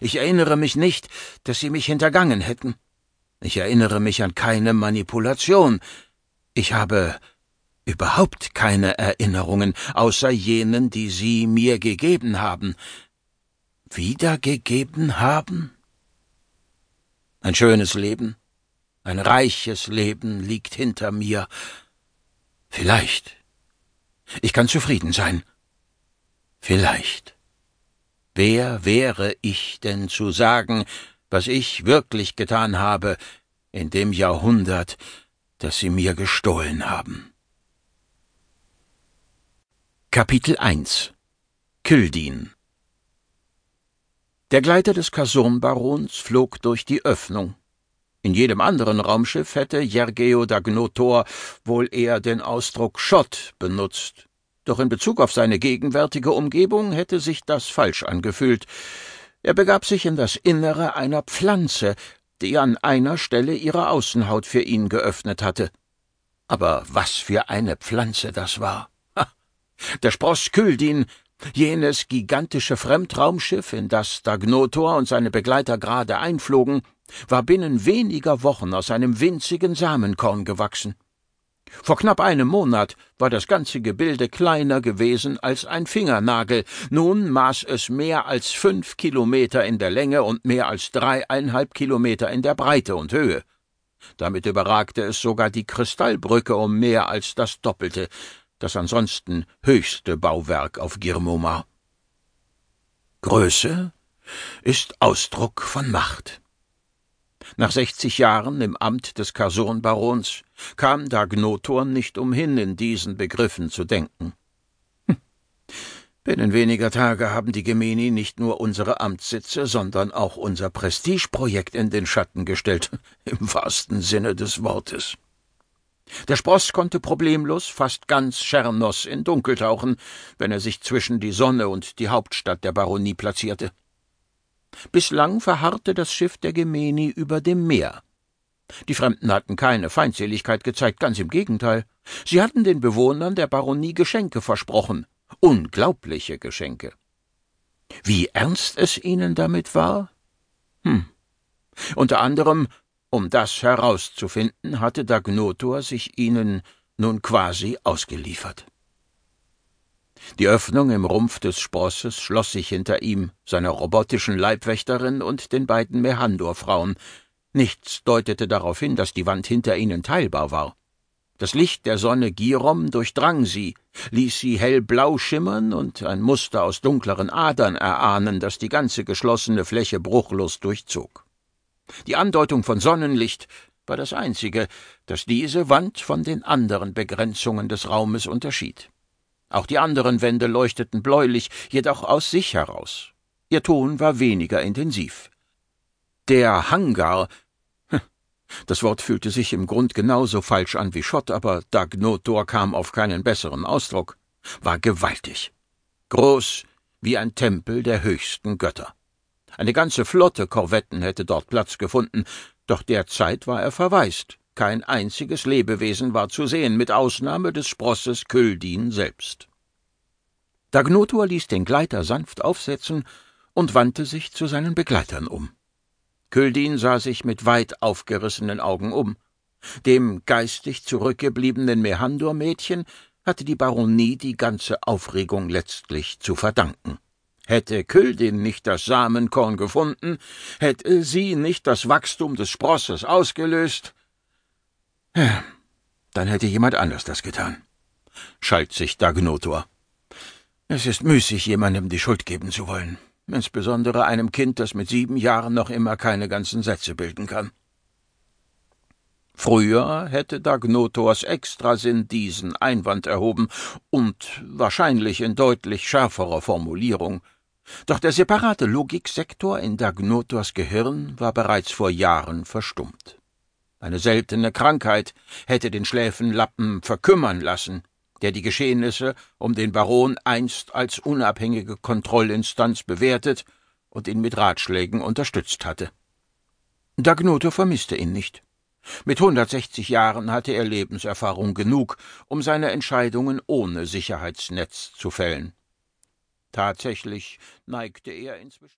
Ich erinnere mich nicht, dass Sie mich hintergangen hätten. Ich erinnere mich an keine Manipulation. Ich habe überhaupt keine Erinnerungen, außer jenen, die Sie mir gegeben haben. Wiedergegeben haben? Ein schönes Leben, ein reiches Leben liegt hinter mir. Vielleicht. Ich kann zufrieden sein. Vielleicht. Wer wäre ich denn zu sagen, was ich wirklich getan habe in dem Jahrhundert, das Sie mir gestohlen haben? Kapitel 1 Kildin Der Gleiter des Kasurnbarons flog durch die Öffnung. In jedem anderen Raumschiff hätte Jergeo Dagnotor wohl eher den Ausdruck Schott benutzt. Doch in Bezug auf seine gegenwärtige Umgebung hätte sich das falsch angefühlt. Er begab sich in das Innere einer Pflanze, die an einer Stelle ihre Außenhaut für ihn geöffnet hatte. Aber was für eine Pflanze das war! Der Spross Kyldin, jenes gigantische Fremdraumschiff, in das Dagnotor und seine Begleiter gerade einflogen, war binnen weniger Wochen aus einem winzigen Samenkorn gewachsen. Vor knapp einem Monat war das ganze Gebilde kleiner gewesen als ein Fingernagel, nun maß es mehr als fünf Kilometer in der Länge und mehr als dreieinhalb Kilometer in der Breite und Höhe. Damit überragte es sogar die Kristallbrücke um mehr als das Doppelte, das ansonsten höchste Bauwerk auf Girmoma. Größe ist Ausdruck von Macht. Nach sechzig Jahren im Amt des Kasurnbarons kam Dagnotor nicht umhin, in diesen Begriffen zu denken. Hm. Binnen weniger Tage haben die Gemeni nicht nur unsere Amtssitze, sondern auch unser Prestigeprojekt in den Schatten gestellt, im wahrsten Sinne des Wortes. Der Spross konnte problemlos fast ganz Schernos in Dunkel tauchen, wenn er sich zwischen die Sonne und die Hauptstadt der Baronie platzierte. Bislang verharrte das Schiff der Gemeni über dem Meer. Die Fremden hatten keine Feindseligkeit gezeigt, ganz im Gegenteil. Sie hatten den Bewohnern der Baronie Geschenke versprochen, unglaubliche Geschenke. Wie ernst es ihnen damit war? Hm. Unter anderem um das herauszufinden, hatte Dagnotor sich ihnen nun quasi ausgeliefert. Die Öffnung im Rumpf des Sprosses schloss sich hinter ihm, seiner robotischen Leibwächterin und den beiden Mehandor-Frauen. Nichts deutete darauf hin, dass die Wand hinter ihnen teilbar war. Das Licht der Sonne Girom durchdrang sie, ließ sie hellblau schimmern und ein Muster aus dunkleren Adern erahnen, das die ganze geschlossene Fläche bruchlos durchzog. Die Andeutung von Sonnenlicht war das einzige, das diese Wand von den anderen Begrenzungen des Raumes unterschied. Auch die anderen Wände leuchteten bläulich, jedoch aus sich heraus. Ihr Ton war weniger intensiv. Der Hangar hm, das Wort fühlte sich im Grund genauso falsch an wie Schott, aber Dagnotor kam auf keinen besseren Ausdruck, war gewaltig. Groß wie ein Tempel der höchsten Götter. Eine ganze Flotte Korvetten hätte dort Platz gefunden, doch derzeit war er verwaist. Kein einziges Lebewesen war zu sehen, mit Ausnahme des Sprosses Kyldin selbst. Dagnotor ließ den Gleiter sanft aufsetzen und wandte sich zu seinen Begleitern um. Kyldin sah sich mit weit aufgerissenen Augen um. Dem geistig zurückgebliebenen Mehandor-Mädchen hatte die Baronie die ganze Aufregung letztlich zu verdanken. Hätte Kyldin nicht das Samenkorn gefunden, hätte sie nicht das Wachstum des Sprosses ausgelöst, dann hätte jemand anders das getan, schalt sich Dagnotor. Es ist müßig, jemandem die Schuld geben zu wollen, insbesondere einem Kind, das mit sieben Jahren noch immer keine ganzen Sätze bilden kann. Früher hätte Dagnotors Extrasinn diesen Einwand erhoben und wahrscheinlich in deutlich schärferer Formulierung. Doch der separate Logiksektor in Dagnotors Gehirn war bereits vor Jahren verstummt. Eine seltene Krankheit hätte den Schläfenlappen verkümmern lassen, der die Geschehnisse um den Baron einst als unabhängige Kontrollinstanz bewertet und ihn mit Ratschlägen unterstützt hatte. Dagnoto vermisste ihn nicht. Mit 160 Jahren hatte er Lebenserfahrung genug, um seine Entscheidungen ohne Sicherheitsnetz zu fällen. Tatsächlich neigte er inzwischen